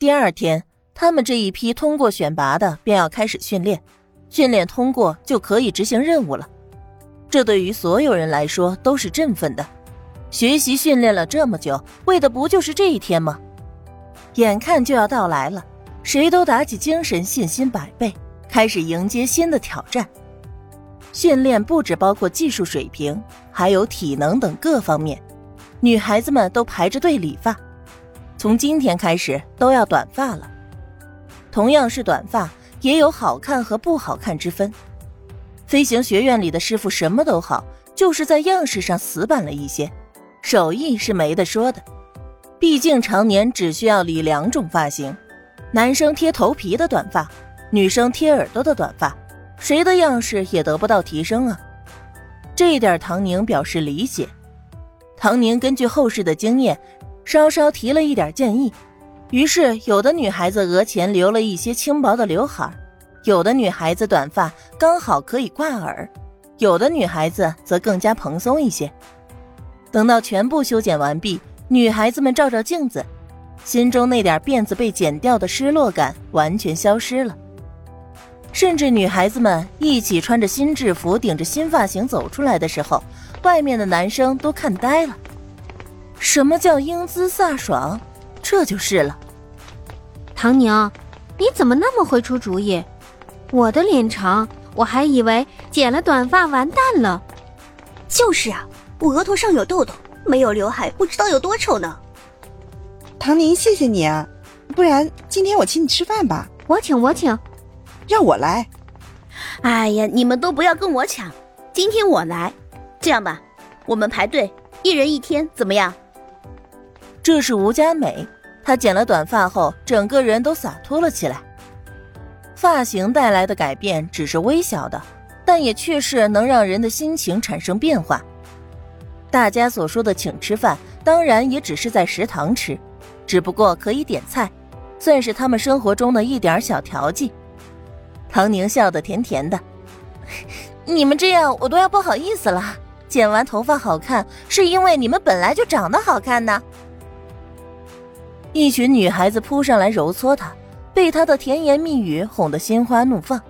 第二天，他们这一批通过选拔的便要开始训练，训练通过就可以执行任务了。这对于所有人来说都是振奋的。学习训练了这么久，为的不就是这一天吗？眼看就要到来了，谁都打起精神，信心百倍，开始迎接新的挑战。训练不只包括技术水平，还有体能等各方面。女孩子们都排着队理发，从今天开始都要短发了。同样是短发，也有好看和不好看之分。飞行学院里的师傅什么都好，就是在样式上死板了一些，手艺是没得说的。毕竟常年只需要理两种发型：男生贴头皮的短发，女生贴耳朵的短发。谁的样式也得不到提升啊！这一点唐宁表示理解。唐宁根据后世的经验，稍稍提了一点建议。于是，有的女孩子额前留了一些轻薄的刘海，有的女孩子短发刚好可以挂耳，有的女孩子则更加蓬松一些。等到全部修剪完毕，女孩子们照照镜子，心中那点辫子被剪掉的失落感完全消失了。甚至女孩子们一起穿着新制服，顶着新发型走出来的时候，外面的男生都看呆了。什么叫英姿飒爽？这就是了。唐宁，你怎么那么会出主意？我的脸长，我还以为剪了短发完蛋了。就是啊，我额头上有痘痘，没有刘海不知道有多丑呢。唐宁，谢谢你啊，不然今天我请你吃饭吧。我请，我请。让我来，哎呀，你们都不要跟我抢，今天我来。这样吧，我们排队，一人一天，怎么样？这是吴佳美，她剪了短发后，整个人都洒脱了起来。发型带来的改变只是微小的，但也确实能让人的心情产生变化。大家所说的请吃饭，当然也只是在食堂吃，只不过可以点菜，算是他们生活中的一点小调剂。唐宁笑得甜甜的，你们这样我都要不好意思了。剪完头发好看，是因为你们本来就长得好看呢。一群女孩子扑上来揉搓他，被他的甜言蜜语哄得心花怒放。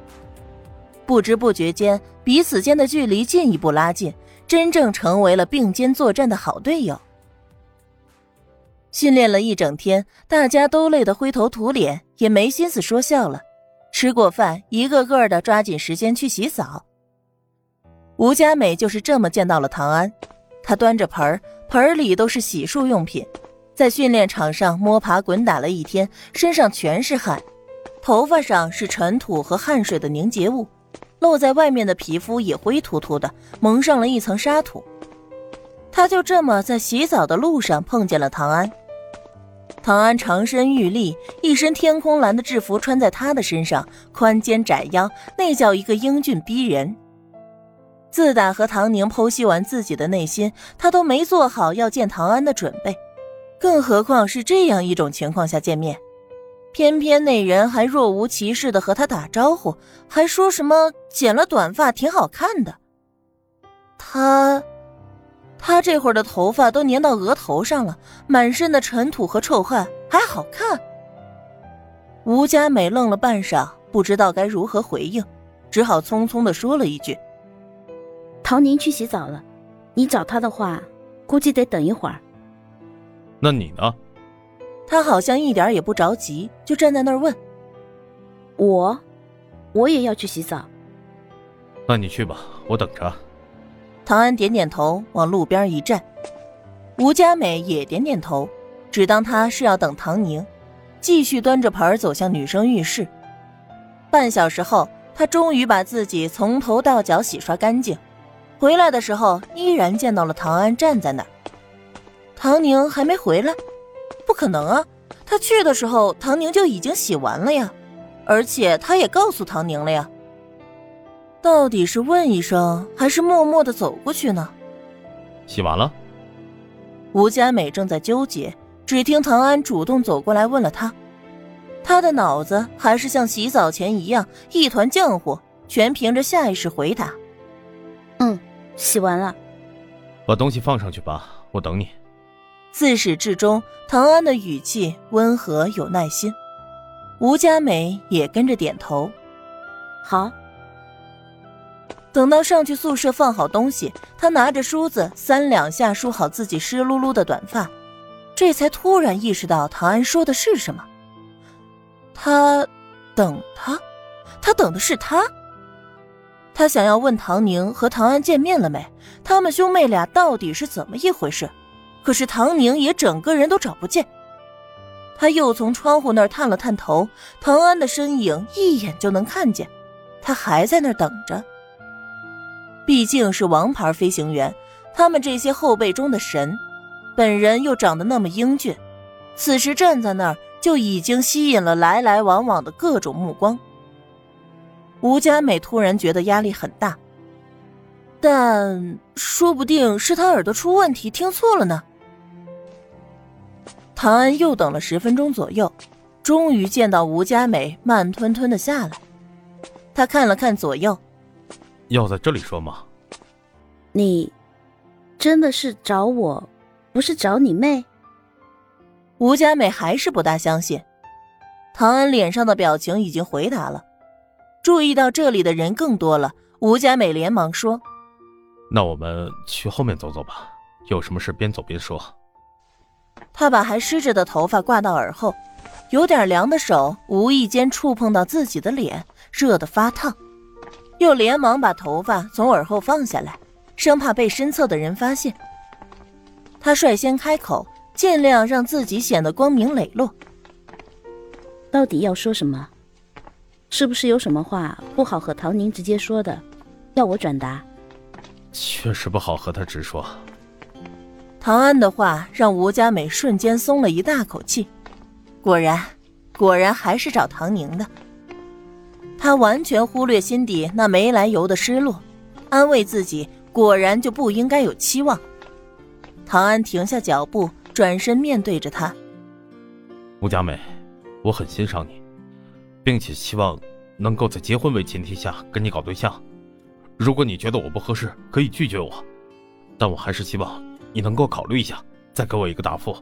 不知不觉间，彼此间的距离进一步拉近，真正成为了并肩作战的好队友。训练了一整天，大家都累得灰头土脸，也没心思说笑了。吃过饭，一个个的抓紧时间去洗澡。吴佳美就是这么见到了唐安，她端着盆儿，盆儿里都是洗漱用品，在训练场上摸爬滚打了一天，身上全是汗，头发上是尘土和汗水的凝结物，露在外面的皮肤也灰秃秃的，蒙上了一层沙土。他就这么在洗澡的路上碰见了唐安。唐安长身玉立，一身天空蓝的制服穿在他的身上，宽肩窄腰，那叫一个英俊逼人。自打和唐宁剖析完自己的内心，他都没做好要见唐安的准备，更何况是这样一种情况下见面。偏偏那人还若无其事的和他打招呼，还说什么剪了短发挺好看的。他。他这会儿的头发都粘到额头上了，满身的尘土和臭汗，还好看。吴佳美愣了半晌，不知道该如何回应，只好匆匆的说了一句：“唐宁去洗澡了，你找他的话，估计得等一会儿。”那你呢？他好像一点也不着急，就站在那儿问：“我，我也要去洗澡。”那你去吧，我等着。唐安点点头，往路边一站。吴佳美也点点头，只当他是要等唐宁，继续端着盆走向女生浴室。半小时后，他终于把自己从头到脚洗刷干净。回来的时候，依然见到了唐安站在那儿。唐宁还没回来？不可能啊！他去的时候，唐宁就已经洗完了呀，而且他也告诉唐宁了呀。到底是问一声，还是默默的走过去呢？洗完了。吴佳美正在纠结，只听唐安主动走过来问了他。他的脑子还是像洗澡前一样一团浆糊，全凭着下意识回答：“嗯，洗完了。”把东西放上去吧，我等你。自始至终，唐安的语气温和有耐心，吴佳美也跟着点头。好。等到上去宿舍放好东西，他拿着梳子三两下梳好自己湿漉漉的短发，这才突然意识到唐安说的是什么。他等他，他等的是他。他想要问唐宁和唐安见面了没，他们兄妹俩到底是怎么一回事？可是唐宁也整个人都找不见。他又从窗户那儿探了探头，唐安的身影一眼就能看见，他还在那儿等着。毕竟是王牌飞行员，他们这些后辈中的神，本人又长得那么英俊，此时站在那儿就已经吸引了来来往往的各种目光。吴佳美突然觉得压力很大，但说不定是他耳朵出问题听错了呢。唐安又等了十分钟左右，终于见到吴佳美慢吞吞的下来，他看了看左右。要在这里说吗？你真的是找我，不是找你妹？吴佳美还是不大相信。唐安脸上的表情已经回答了。注意到这里的人更多了，吴佳美连忙说：“那我们去后面走走吧，有什么事边走边说。”她把还湿着的头发挂到耳后，有点凉的手无意间触碰到自己的脸，热得发烫。又连忙把头发从耳后放下来，生怕被身侧的人发现。他率先开口，尽量让自己显得光明磊落。到底要说什么？是不是有什么话不好和唐宁直接说的，要我转达？确实不好和他直说。唐安的话让吴佳美瞬间松了一大口气。果然，果然还是找唐宁的。他完全忽略心底那没来由的失落，安慰自己，果然就不应该有期望。唐安停下脚步，转身面对着他：“吴佳美，我很欣赏你，并且希望能够在结婚为前提下跟你搞对象。如果你觉得我不合适，可以拒绝我，但我还是希望你能够考虑一下，再给我一个答复。”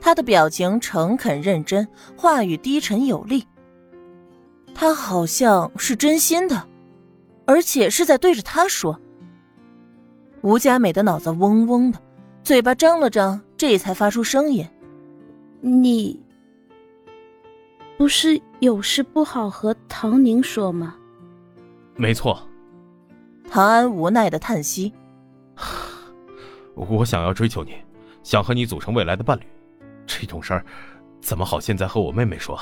他的表情诚恳认真，话语低沉有力。他好像是真心的，而且是在对着他说。吴佳美的脑子嗡嗡的，嘴巴张了张，这才发出声音：“你不是有事不好和唐宁说吗？”“没错。”唐安无奈的叹息：“我想要追求你，想和你组成未来的伴侣，这种事儿怎么好现在和我妹妹说？”